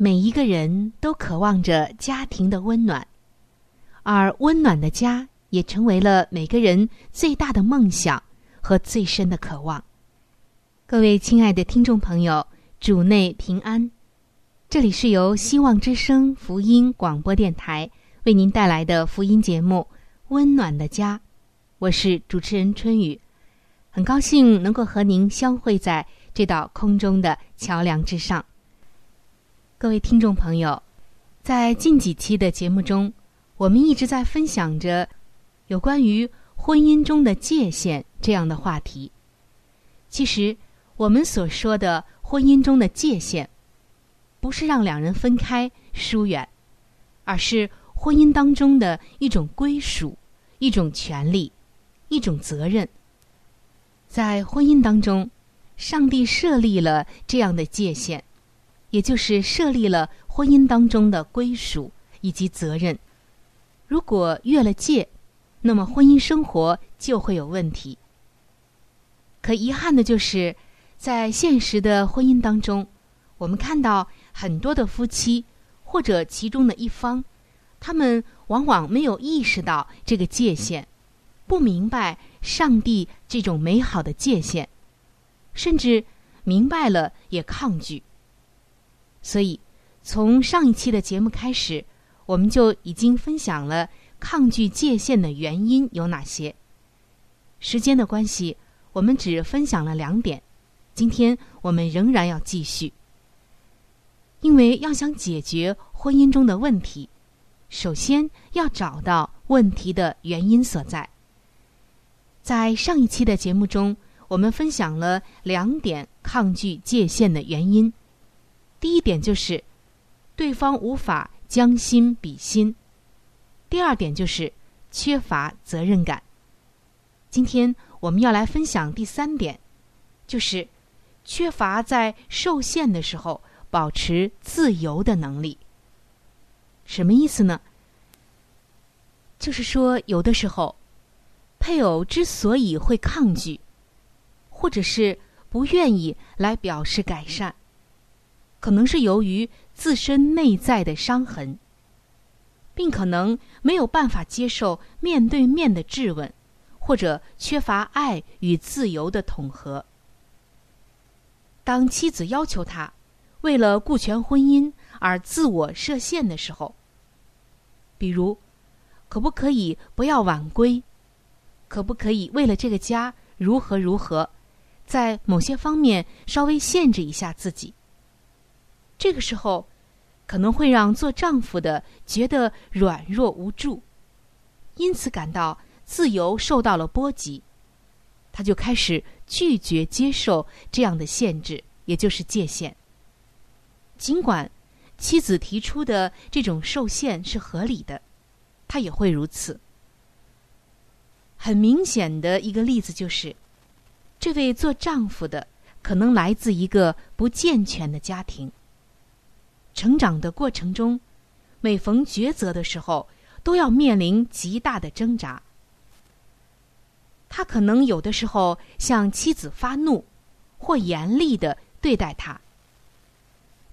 每一个人都渴望着家庭的温暖，而温暖的家也成为了每个人最大的梦想和最深的渴望。各位亲爱的听众朋友，主内平安！这里是由希望之声福音广播电台为您带来的福音节目《温暖的家》，我是主持人春雨，很高兴能够和您相会在这道空中的桥梁之上。各位听众朋友，在近几期的节目中，我们一直在分享着有关于婚姻中的界限这样的话题。其实，我们所说的婚姻中的界限，不是让两人分开疏远，而是婚姻当中的一种归属、一种权利、一种责任。在婚姻当中，上帝设立了这样的界限。也就是设立了婚姻当中的归属以及责任。如果越了界，那么婚姻生活就会有问题。可遗憾的就是，在现实的婚姻当中，我们看到很多的夫妻或者其中的一方，他们往往没有意识到这个界限，不明白上帝这种美好的界限，甚至明白了也抗拒。所以，从上一期的节目开始，我们就已经分享了抗拒界限的原因有哪些。时间的关系，我们只分享了两点。今天我们仍然要继续，因为要想解决婚姻中的问题，首先要找到问题的原因所在。在上一期的节目中，我们分享了两点抗拒界限的原因。第一点就是，对方无法将心比心；第二点就是缺乏责任感。今天我们要来分享第三点，就是缺乏在受限的时候保持自由的能力。什么意思呢？就是说，有的时候，配偶之所以会抗拒，或者是不愿意来表示改善。可能是由于自身内在的伤痕，并可能没有办法接受面对面的质问，或者缺乏爱与自由的统合。当妻子要求他为了顾全婚姻而自我设限的时候，比如，可不可以不要晚归？可不可以为了这个家如何如何，在某些方面稍微限制一下自己？这个时候，可能会让做丈夫的觉得软弱无助，因此感到自由受到了波及，他就开始拒绝接受这样的限制，也就是界限。尽管妻子提出的这种受限是合理的，他也会如此。很明显的一个例子就是，这位做丈夫的可能来自一个不健全的家庭。成长的过程中，每逢抉择的时候，都要面临极大的挣扎。他可能有的时候向妻子发怒，或严厉的对待他。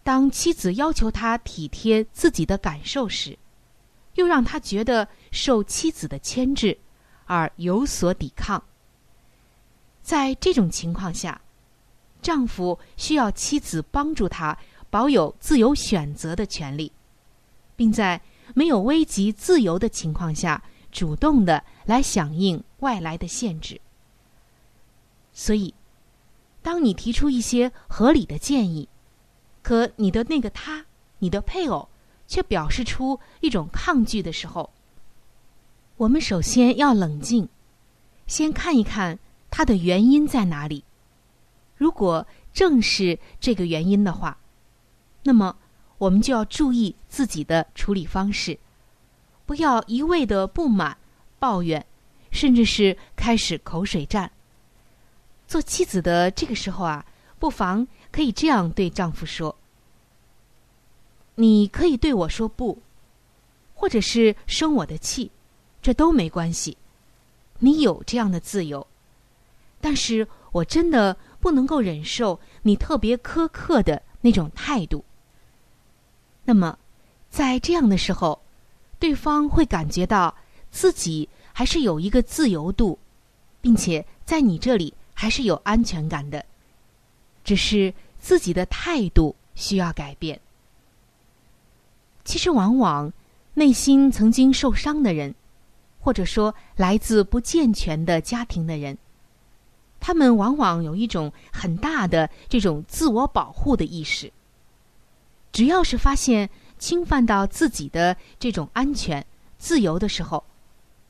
当妻子要求他体贴自己的感受时，又让他觉得受妻子的牵制，而有所抵抗。在这种情况下，丈夫需要妻子帮助他保有自由选择的权利，并在没有危及自由的情况下，主动的来响应外来的限制。所以，当你提出一些合理的建议，可你的那个他，你的配偶。却表示出一种抗拒的时候，我们首先要冷静，先看一看他的原因在哪里。如果正是这个原因的话，那么我们就要注意自己的处理方式，不要一味的不满、抱怨，甚至是开始口水战。做妻子的这个时候啊，不妨可以这样对丈夫说。你可以对我说不，或者是生我的气，这都没关系。你有这样的自由，但是我真的不能够忍受你特别苛刻的那种态度。那么，在这样的时候，对方会感觉到自己还是有一个自由度，并且在你这里还是有安全感的，只是自己的态度需要改变。其实，往往内心曾经受伤的人，或者说来自不健全的家庭的人，他们往往有一种很大的这种自我保护的意识。只要是发现侵犯到自己的这种安全、自由的时候，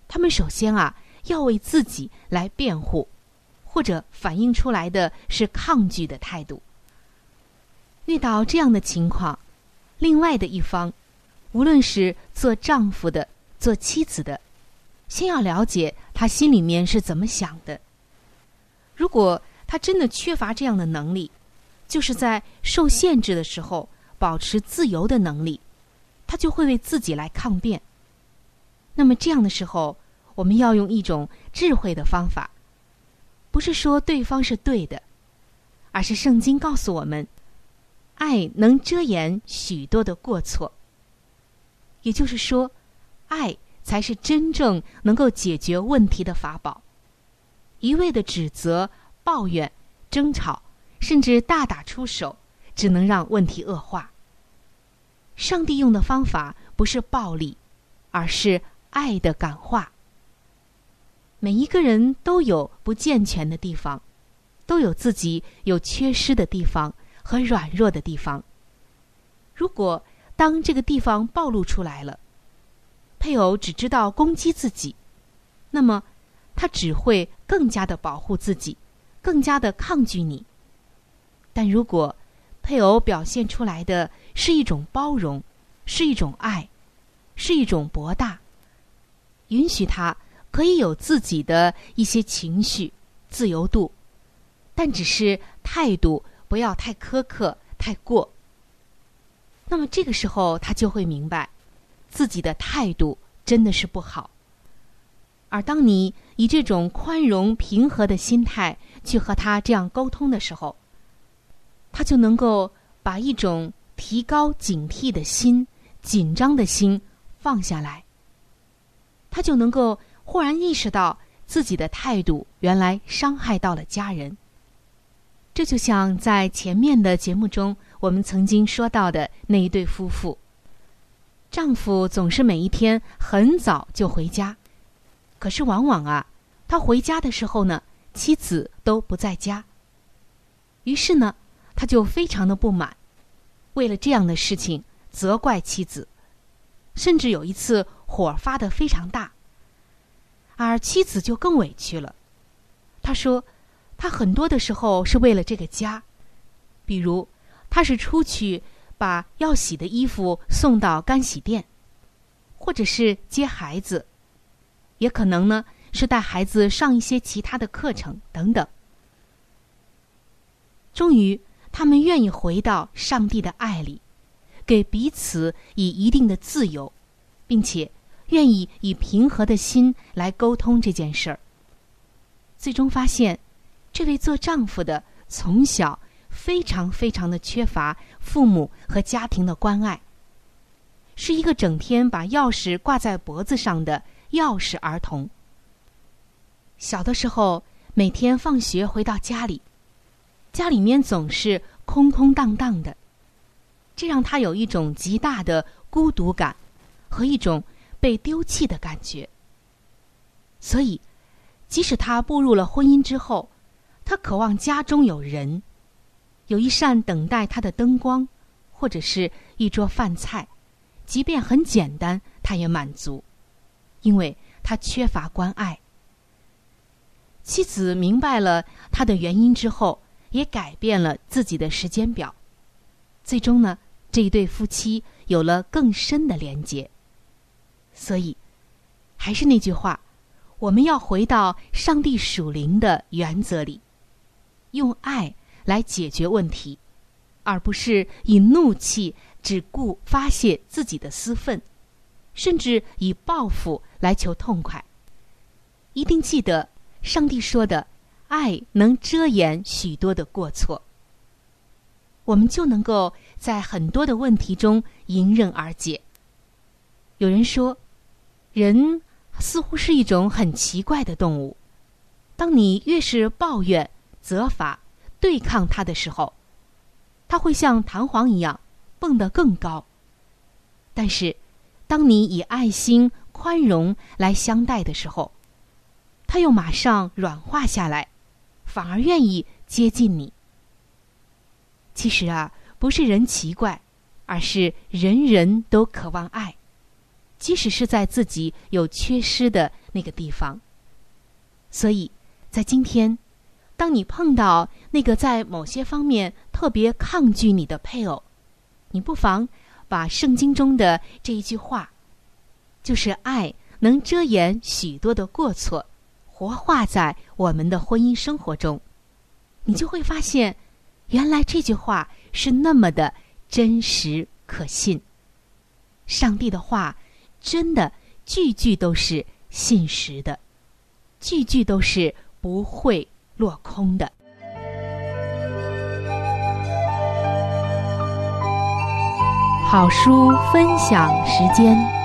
他们首先啊要为自己来辩护，或者反映出来的是抗拒的态度。遇到这样的情况，另外的一方。无论是做丈夫的、做妻子的，先要了解他心里面是怎么想的。如果他真的缺乏这样的能力，就是在受限制的时候保持自由的能力，他就会为自己来抗辩。那么这样的时候，我们要用一种智慧的方法，不是说对方是对的，而是圣经告诉我们，爱能遮掩许多的过错。也就是说，爱才是真正能够解决问题的法宝。一味的指责、抱怨、争吵，甚至大打出手，只能让问题恶化。上帝用的方法不是暴力，而是爱的感化。每一个人都有不健全的地方，都有自己有缺失的地方和软弱的地方。如果当这个地方暴露出来了，配偶只知道攻击自己，那么他只会更加的保护自己，更加的抗拒你。但如果配偶表现出来的是一种包容，是一种爱，是一种博大，允许他可以有自己的一些情绪、自由度，但只是态度不要太苛刻、太过。那么这个时候，他就会明白，自己的态度真的是不好。而当你以这种宽容、平和的心态去和他这样沟通的时候，他就能够把一种提高警惕的心、紧张的心放下来。他就能够忽然意识到自己的态度原来伤害到了家人。这就像在前面的节目中。我们曾经说到的那一对夫妇，丈夫总是每一天很早就回家，可是往往啊，他回家的时候呢，妻子都不在家。于是呢，他就非常的不满，为了这样的事情责怪妻子，甚至有一次火发的非常大，而妻子就更委屈了。他说，他很多的时候是为了这个家，比如。他是出去把要洗的衣服送到干洗店，或者是接孩子，也可能呢是带孩子上一些其他的课程等等。终于，他们愿意回到上帝的爱里，给彼此以一定的自由，并且愿意以平和的心来沟通这件事儿。最终发现，这位做丈夫的从小非常非常的缺乏父母和家庭的关爱，是一个整天把钥匙挂在脖子上的钥匙儿童。小的时候，每天放学回到家里，家里面总是空空荡荡的，这让他有一种极大的孤独感和一种被丢弃的感觉。所以，即使他步入了婚姻之后，他渴望家中有人，有一扇等待他的灯光，或者是一桌饭菜，即便很简单，他也满足，因为他缺乏关爱。妻子明白了他的原因之后，也改变了自己的时间表。最终呢，这一对夫妻有了更深的连接。所以，还是那句话，我们要回到上帝属灵的原则里，用爱来解决问题，而不是以怒气只顾发泄自己的私愤，甚至以报复来求痛快。一定记得。上帝说的“爱能遮掩许多的过错”，我们就能够在很多的问题中迎刃而解。有人说，人似乎是一种很奇怪的动物。当你越是抱怨、责罚、对抗他的时候，他会像弹簧一样蹦得更高。但是，当你以爱心、宽容来相待的时候，他又马上软化下来，反而愿意接近你。其实啊，不是人奇怪，而是人人都渴望爱，即使是在自己有缺失的那个地方。所以，在今天，当你碰到那个在某些方面特别抗拒你的配偶，你不妨把圣经中的这一句话，就是“爱能遮掩许多的过错”。活化在我们的婚姻生活中，你就会发现，原来这句话是那么的真实可信。上帝的话，真的句句都是信实的，句句都是不会落空的。好书分享时间。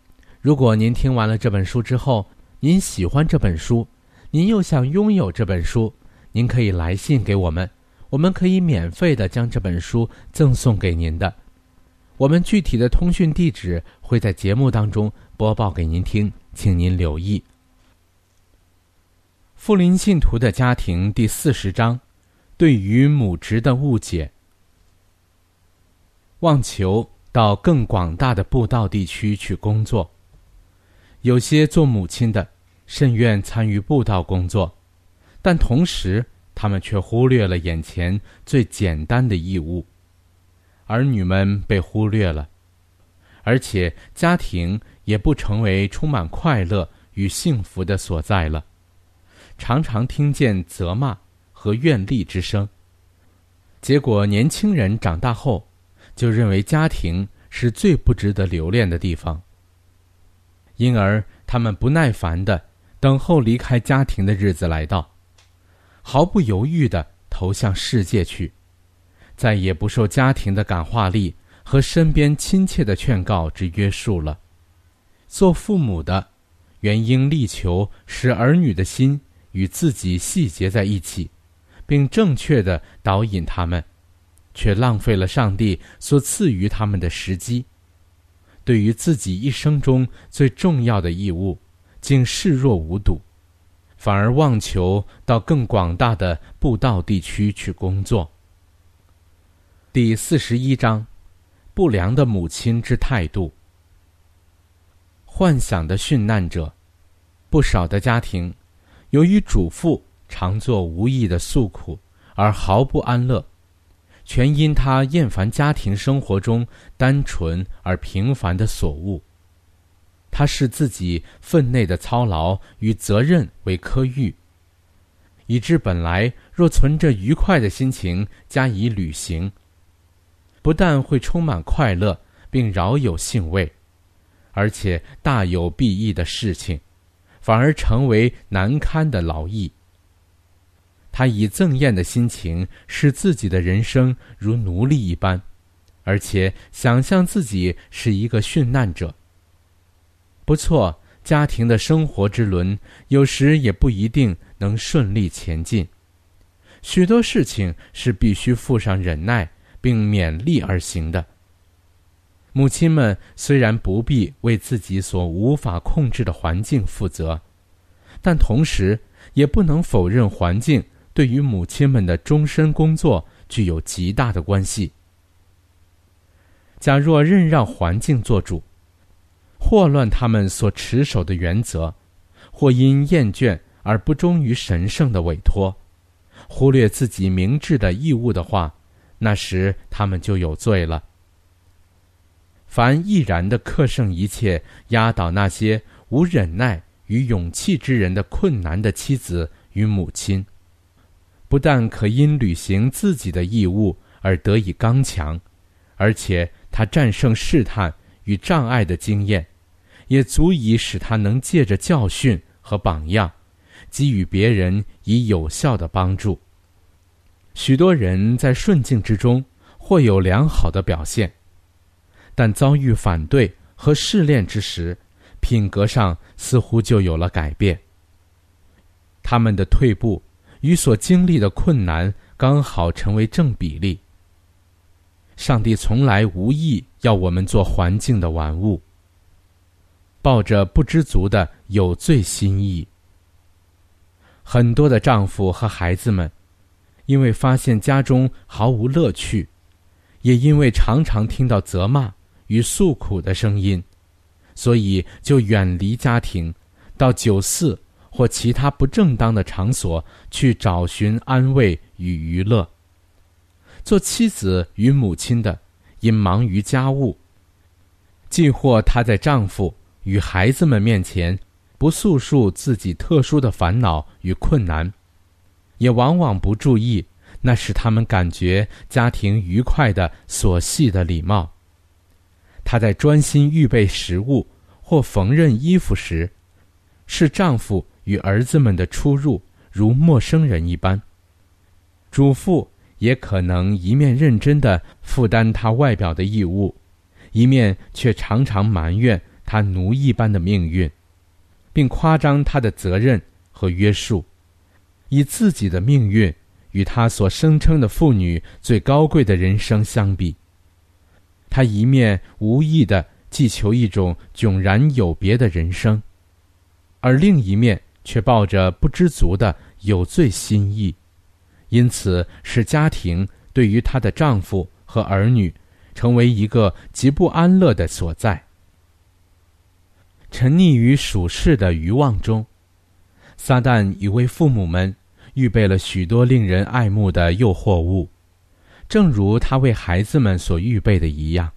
如果您听完了这本书之后，您喜欢这本书，您又想拥有这本书，您可以来信给我们，我们可以免费的将这本书赠送给您的。我们具体的通讯地址会在节目当中播报给您听，请您留意。富林信徒的家庭第四十章，对于母职的误解，望求到更广大的布道地区去工作。有些做母亲的，甚愿参与布道工作，但同时他们却忽略了眼前最简单的义务。儿女们被忽略了，而且家庭也不成为充满快乐与幸福的所在了。常常听见责骂和怨厉之声。结果，年轻人长大后就认为家庭是最不值得留恋的地方，因而他们不耐烦的等候离开家庭的日子来到，毫不犹豫的投向世界去。再也不受家庭的感化力和身边亲切的劝告之约束了。做父母的，原应力求使儿女的心与自己细结在一起，并正确的导引他们，却浪费了上帝所赐予他们的时机。对于自己一生中最重要的义务，竟视若无睹，反而妄求到更广大的布道地区去工作。第四十一章，不良的母亲之态度。幻想的殉难者，不少的家庭，由于主妇常做无意的诉苦而毫不安乐，全因他厌烦家庭生活中单纯而平凡的所物。他视自己分内的操劳与责任为科欲，以致本来若存着愉快的心情加以履行。不但会充满快乐，并饶有兴味，而且大有裨益的事情，反而成为难堪的劳役。他以憎厌的心情，使自己的人生如奴隶一般，而且想象自己是一个殉难者。不错，家庭的生活之轮有时也不一定能顺利前进，许多事情是必须附上忍耐。并勉力而行的母亲们虽然不必为自己所无法控制的环境负责，但同时也不能否认环境对于母亲们的终身工作具有极大的关系。假若任让环境做主，祸乱他们所持守的原则，或因厌倦而不忠于神圣的委托，忽略自己明智的义务的话，那时他们就有罪了。凡毅然的克胜一切，压倒那些无忍耐与勇气之人的困难的妻子与母亲，不但可因履行自己的义务而得以刚强，而且他战胜试探与障碍的经验，也足以使他能借着教训和榜样，给予别人以有效的帮助。许多人在顺境之中或有良好的表现，但遭遇反对和试炼之时，品格上似乎就有了改变。他们的退步与所经历的困难刚好成为正比例。上帝从来无意要我们做环境的玩物，抱着不知足的有罪心意。很多的丈夫和孩子们。因为发现家中毫无乐趣，也因为常常听到责骂与诉苦的声音，所以就远离家庭，到酒肆或其他不正当的场所去找寻安慰与娱乐。做妻子与母亲的，因忙于家务，既或她在丈夫与孩子们面前不诉说自己特殊的烦恼与困难。也往往不注意，那使他们感觉家庭愉快的琐细的礼貌。她在专心预备食物或缝纫衣服时，是丈夫与儿子们的出入如陌生人一般。主妇也可能一面认真的负担她外表的义务，一面却常常埋怨她奴役般的命运，并夸张她的责任和约束。以自己的命运与他所声称的妇女最高贵的人生相比，他一面无意的寄求一种迥然有别的人生，而另一面却抱着不知足的有罪心意，因此使家庭对于她的丈夫和儿女成为一个极不安乐的所在。沉溺于属世的欲望中，撒旦已为父母们。预备了许多令人爱慕的诱惑物，正如他为孩子们所预备的一样。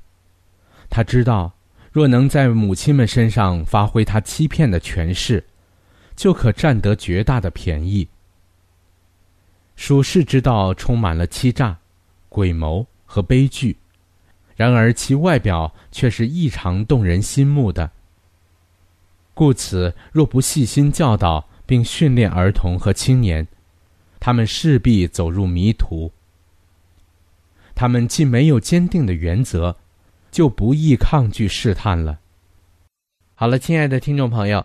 他知道，若能在母亲们身上发挥他欺骗的权势，就可占得绝大的便宜。属世之道充满了欺诈、诡谋和悲剧，然而其外表却是异常动人心目的。故此，若不细心教导并训练儿童和青年，他们势必走入迷途。他们既没有坚定的原则，就不易抗拒试探了。好了，亲爱的听众朋友，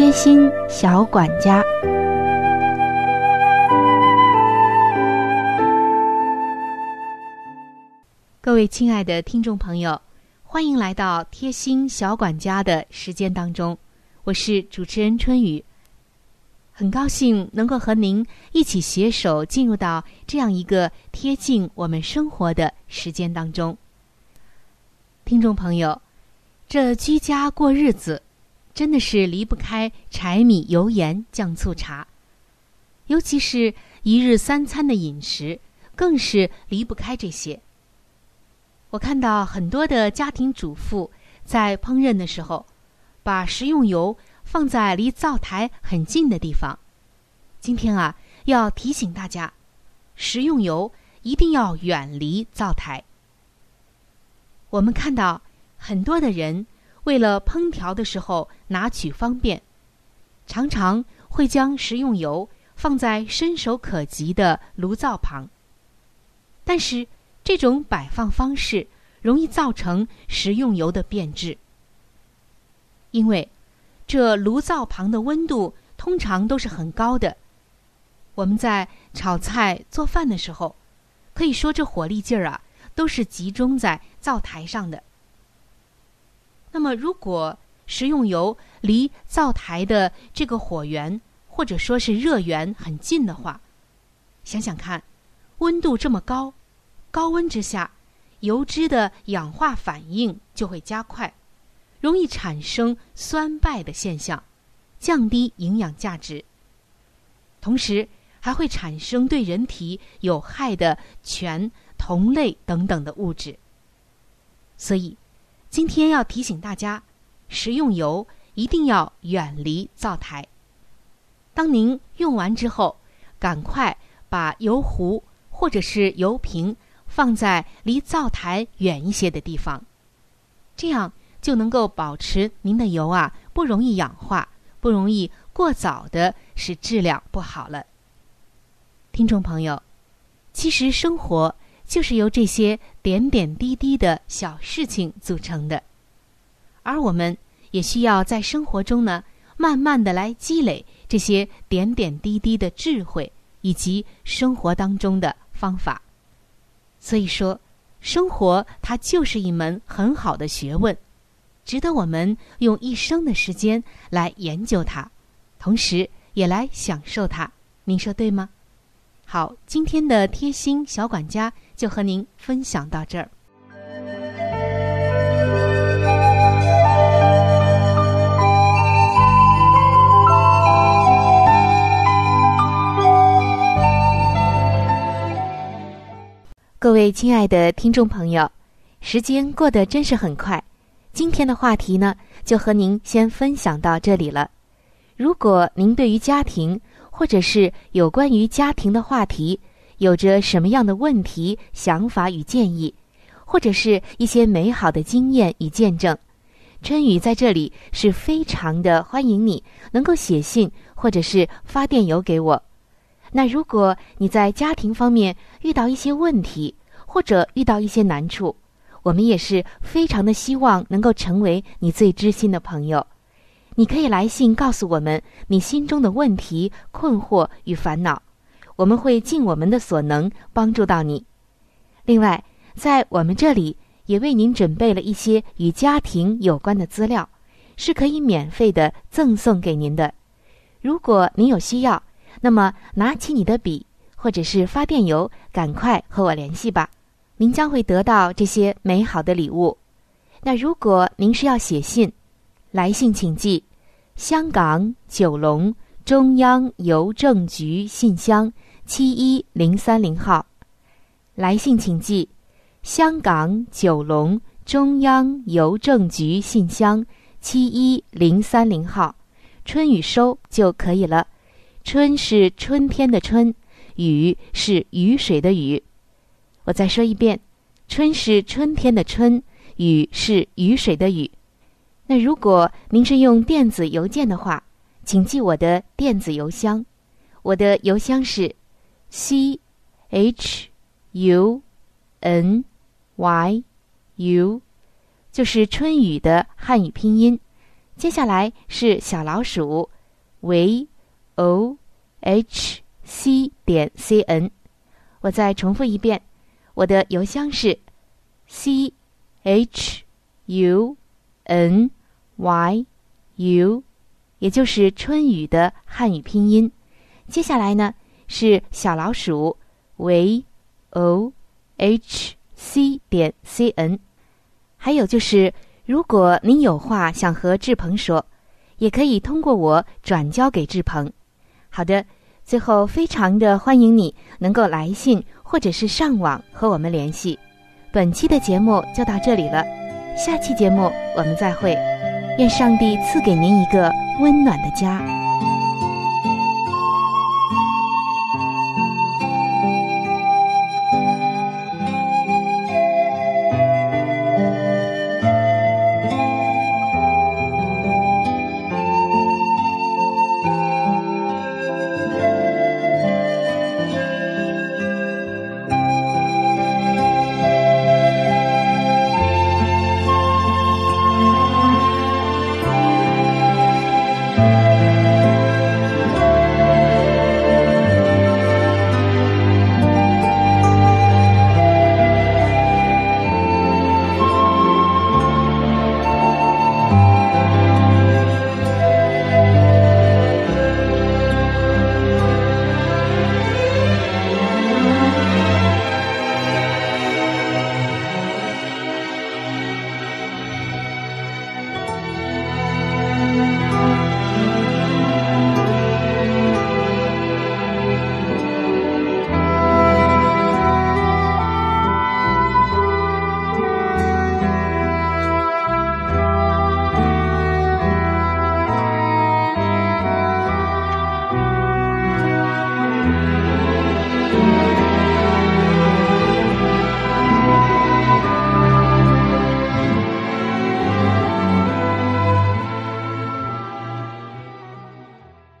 贴心小管家，各位亲爱的听众朋友，欢迎来到贴心小管家的时间当中，我是主持人春雨。很高兴能够和您一起携手进入到这样一个贴近我们生活的时间当中。听众朋友，这居家过日子。真的是离不开柴米油盐酱醋茶，尤其是一日三餐的饮食，更是离不开这些。我看到很多的家庭主妇在烹饪的时候，把食用油放在离灶台很近的地方。今天啊，要提醒大家，食用油一定要远离灶台。我们看到很多的人。为了烹调的时候拿取方便，常常会将食用油放在伸手可及的炉灶旁。但是这种摆放方式容易造成食用油的变质，因为这炉灶旁的温度通常都是很高的。我们在炒菜做饭的时候，可以说这火力劲儿啊，都是集中在灶台上的。那么，如果食用油离灶台的这个火源或者说是热源很近的话，想想看，温度这么高，高温之下，油脂的氧化反应就会加快，容易产生酸败的现象，降低营养价值，同时还会产生对人体有害的醛、酮类等等的物质，所以。今天要提醒大家，食用油一定要远离灶台。当您用完之后，赶快把油壶或者是油瓶放在离灶台远一些的地方，这样就能够保持您的油啊不容易氧化，不容易过早的使质量不好了。听众朋友，其实生活。就是由这些点点滴滴的小事情组成的，而我们也需要在生活中呢，慢慢的来积累这些点点滴滴的智慧以及生活当中的方法。所以说，生活它就是一门很好的学问，值得我们用一生的时间来研究它，同时也来享受它。您说对吗？好，今天的贴心小管家。就和您分享到这儿。各位亲爱的听众朋友，时间过得真是很快。今天的话题呢，就和您先分享到这里了。如果您对于家庭或者是有关于家庭的话题，有着什么样的问题、想法与建议，或者是一些美好的经验与见证，春雨在这里是非常的欢迎你能够写信或者是发电邮给我。那如果你在家庭方面遇到一些问题，或者遇到一些难处，我们也是非常的希望能够成为你最知心的朋友。你可以来信告诉我们你心中的问题、困惑与烦恼，我们会尽我们的所能帮助到你。另外，在我们这里也为您准备了一些与家庭有关的资料，是可以免费的赠送给您的。如果您有需要，那么，拿起你的笔，或者是发电邮，赶快和我联系吧。您将会得到这些美好的礼物。那如果您是要写信，来信请寄香港九龙中央邮政局信箱七一零三零号。来信请寄香港九龙中央邮政局信箱七一零三零号，春雨收就可以了。春是春天的春，雨是雨水的雨。我再说一遍，春是春天的春，雨是雨水的雨。那如果您是用电子邮件的话，请记我的电子邮箱，我的邮箱是 c h u n y u，就是春雨的汉语拼音。接下来是小老鼠 v。o h c 点 c n，我再重复一遍，我的邮箱是 c h u n y u，也就是春雨的汉语拼音。接下来呢是小老鼠 v o h c 点 c n，还有就是，如果您有话想和志鹏说，也可以通过我转交给志鹏。好的，最后非常的欢迎你能够来信或者是上网和我们联系。本期的节目就到这里了，下期节目我们再会。愿上帝赐给您一个温暖的家。